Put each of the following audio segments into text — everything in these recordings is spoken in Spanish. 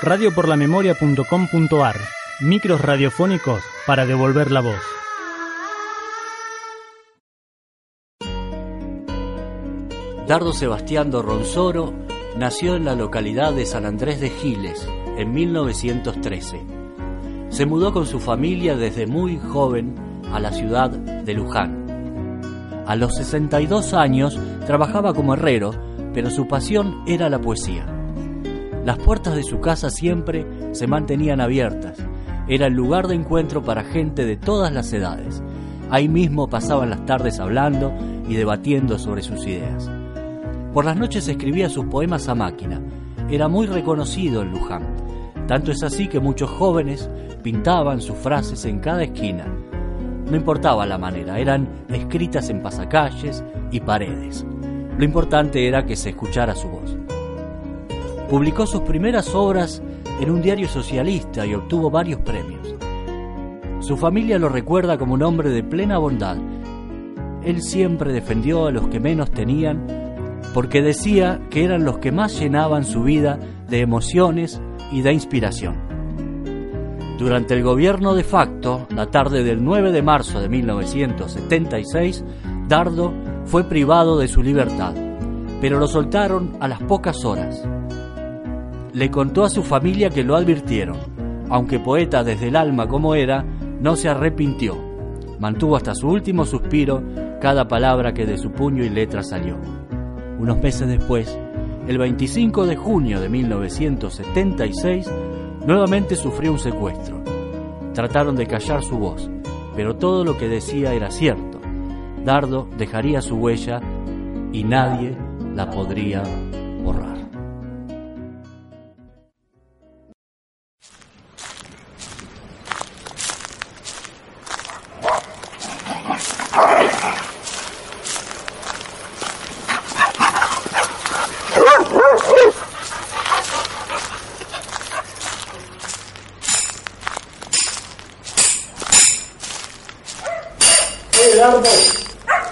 radioporlamemoria.com.ar Micros radiofónicos para devolver la voz. Dardo Sebastián Ronsoro nació en la localidad de San Andrés de Giles en 1913. Se mudó con su familia desde muy joven a la ciudad de Luján. A los 62 años trabajaba como herrero, pero su pasión era la poesía. Las puertas de su casa siempre se mantenían abiertas. Era el lugar de encuentro para gente de todas las edades. Ahí mismo pasaban las tardes hablando y debatiendo sobre sus ideas. Por las noches escribía sus poemas a máquina. Era muy reconocido en Luján. Tanto es así que muchos jóvenes pintaban sus frases en cada esquina. No importaba la manera, eran escritas en pasacalles y paredes. Lo importante era que se escuchara su voz. Publicó sus primeras obras en un diario socialista y obtuvo varios premios. Su familia lo recuerda como un hombre de plena bondad. Él siempre defendió a los que menos tenían porque decía que eran los que más llenaban su vida de emociones y de inspiración. Durante el gobierno de facto, la tarde del 9 de marzo de 1976, Dardo fue privado de su libertad, pero lo soltaron a las pocas horas. Le contó a su familia que lo advirtieron. Aunque poeta desde el alma como era, no se arrepintió. Mantuvo hasta su último suspiro cada palabra que de su puño y letra salió. Unos meses después, el 25 de junio de 1976, nuevamente sufrió un secuestro. Trataron de callar su voz, pero todo lo que decía era cierto. Dardo dejaría su huella y nadie la podría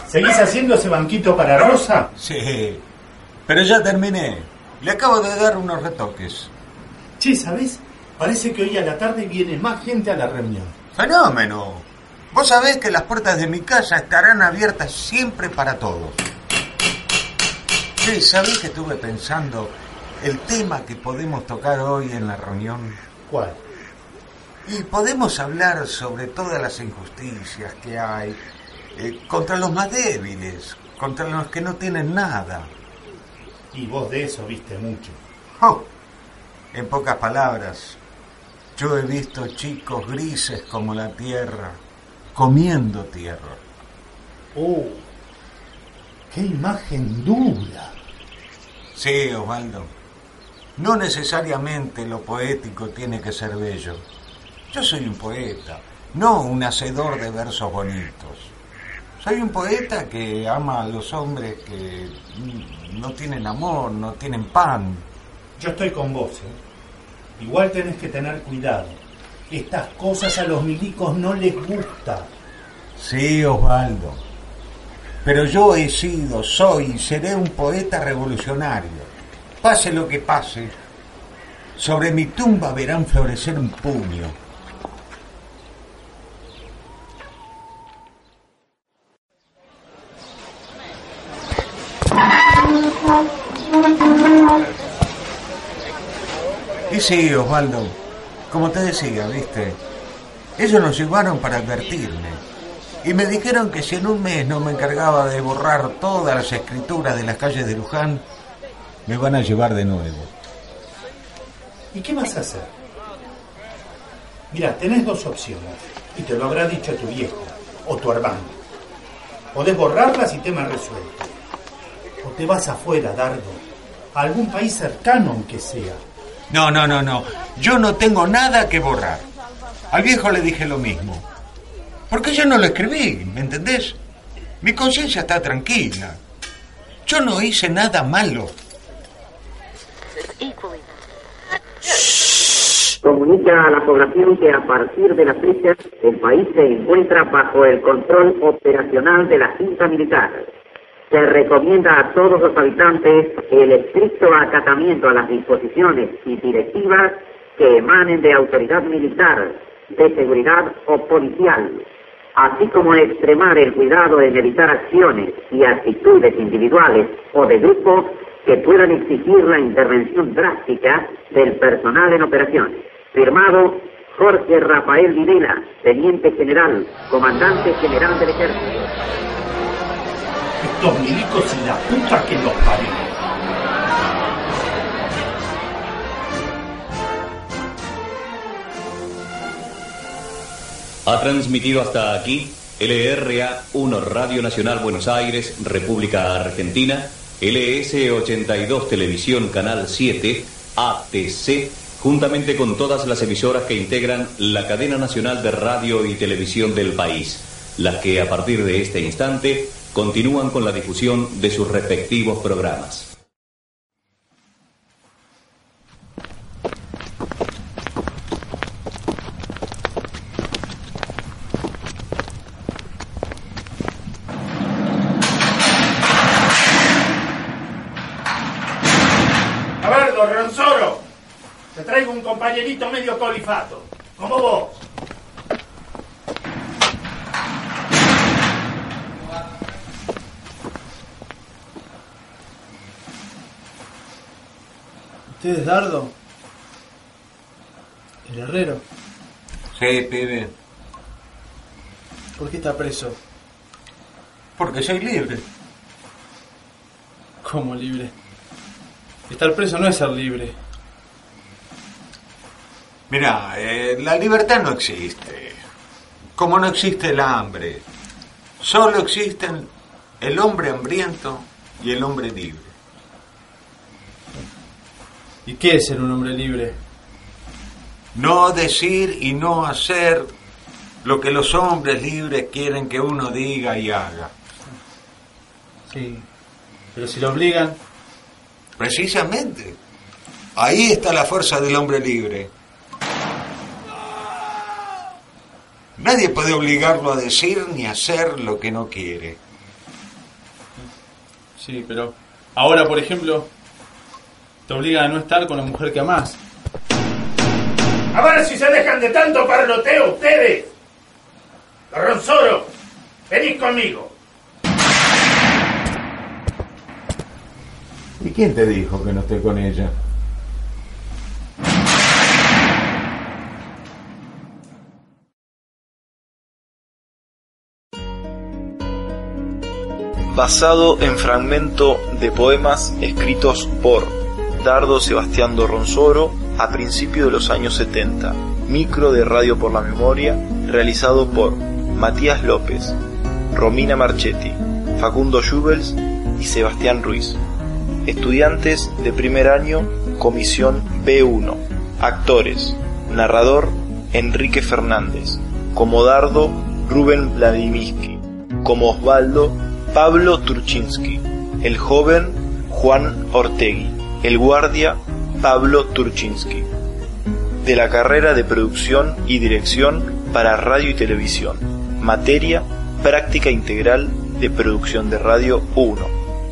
¿Seguís haciendo ese banquito para Rosa? Sí, pero ya terminé. Le acabo de dar unos retoques. Che, ¿sabés? Parece que hoy a la tarde viene más gente a la reunión. Fenómeno. Vos sabés que las puertas de mi casa estarán abiertas siempre para todos. Sí, ¿sabés que estuve pensando el tema que podemos tocar hoy en la reunión? ¿Cuál? Y podemos hablar sobre todas las injusticias que hay eh, contra los más débiles, contra los que no tienen nada. Y vos de eso viste mucho. Oh, en pocas palabras, yo he visto chicos grises como la tierra, comiendo tierra. ¡Oh! ¡Qué imagen dura! Sí, Osvaldo. No necesariamente lo poético tiene que ser bello. Yo soy un poeta, no un hacedor de versos bonitos. Soy un poeta que ama a los hombres que no tienen amor, no tienen pan. Yo estoy con vos, ¿eh? Igual tenés que tener cuidado. Estas cosas a los milicos no les gusta. Sí, Osvaldo. Pero yo he sido, soy y seré un poeta revolucionario. Pase lo que pase, sobre mi tumba verán florecer un puño. Sí, Osvaldo, como te decía, viste, ellos nos llevaron para advertirme. Y me dijeron que si en un mes no me encargaba de borrar todas las escrituras de las calles de Luján, me van a llevar de nuevo. ¿Y qué vas a hacer? Mira, tenés dos opciones, y te lo habrá dicho tu viejo o tu hermano. Podés borrarlas y tema resuelto. O te vas afuera, Dardo, a algún país cercano aunque sea. No, no, no, no. Yo no tengo nada que borrar. Al viejo le dije lo mismo. Porque yo no lo escribí, ¿me entendés? Mi conciencia está tranquila. Yo no hice nada malo. Comunica a la población que a partir de la fecha el país se encuentra bajo el control operacional de la Junta Militar. Se recomienda a todos los habitantes el estricto acatamiento a las disposiciones y directivas que emanen de autoridad militar, de seguridad o policial, así como extremar el cuidado en evitar acciones y actitudes individuales o de grupo que puedan exigir la intervención drástica del personal en operaciones. Firmado Jorge Rafael Videla, Teniente General, Comandante General del Ejército. Estos milicos y la puta que los parió. Ha transmitido hasta aquí LRA 1 Radio Nacional Buenos Aires, República Argentina, LS82 Televisión Canal 7, ATC, juntamente con todas las emisoras que integran la cadena nacional de radio y televisión del país, las que a partir de este instante continúan con la difusión de sus respectivos programas. A ver, don Ronsoro, te traigo un compañerito medio colifato, como vos. ¿Usted es Dardo? ¿El herrero? Sí, pibe, ¿Por qué está preso? porque soy libre. ¿Cómo libre? Estar preso no es ser libre. Mira, eh, la libertad no existe. Como no existe el hambre. Solo existen el hombre hambriento y el hombre libre. ¿Y qué es ser un hombre libre? No decir y no hacer lo que los hombres libres quieren que uno diga y haga. Sí. Pero si lo obligan, Precisamente. Ahí está la fuerza del hombre libre. Nadie puede obligarlo a decir ni a hacer lo que no quiere. sí, pero ahora, por ejemplo, te obligan a no estar con la mujer que amás. A ver si se dejan de tanto parloteo ustedes. Don Ronsoro, venís conmigo. ¿Y quién te dijo que no esté con ella? basado en fragmento de poemas escritos por Dardo Sebastián Dorronsoro a principios de los años 70, micro de Radio por la Memoria, realizado por Matías López, Romina Marchetti, Facundo Jubels y Sebastián Ruiz. Estudiantes de primer año, comisión B1. Actores, narrador Enrique Fernández, como Dardo Rubén Vladimirsky, como Osvaldo Pablo Turchinsky, el joven Juan Ortegui, el guardia Pablo Turchinsky, de la carrera de producción y dirección para radio y televisión, materia práctica integral de producción de radio 1,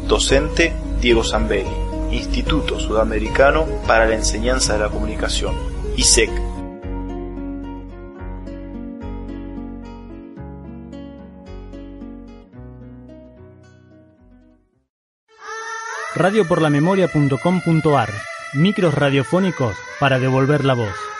docente Diego Zambelli, Instituto Sudamericano para la Enseñanza de la Comunicación, ISEC. radioporlamemoria.com.ar Micros radiofónicos para devolver la voz.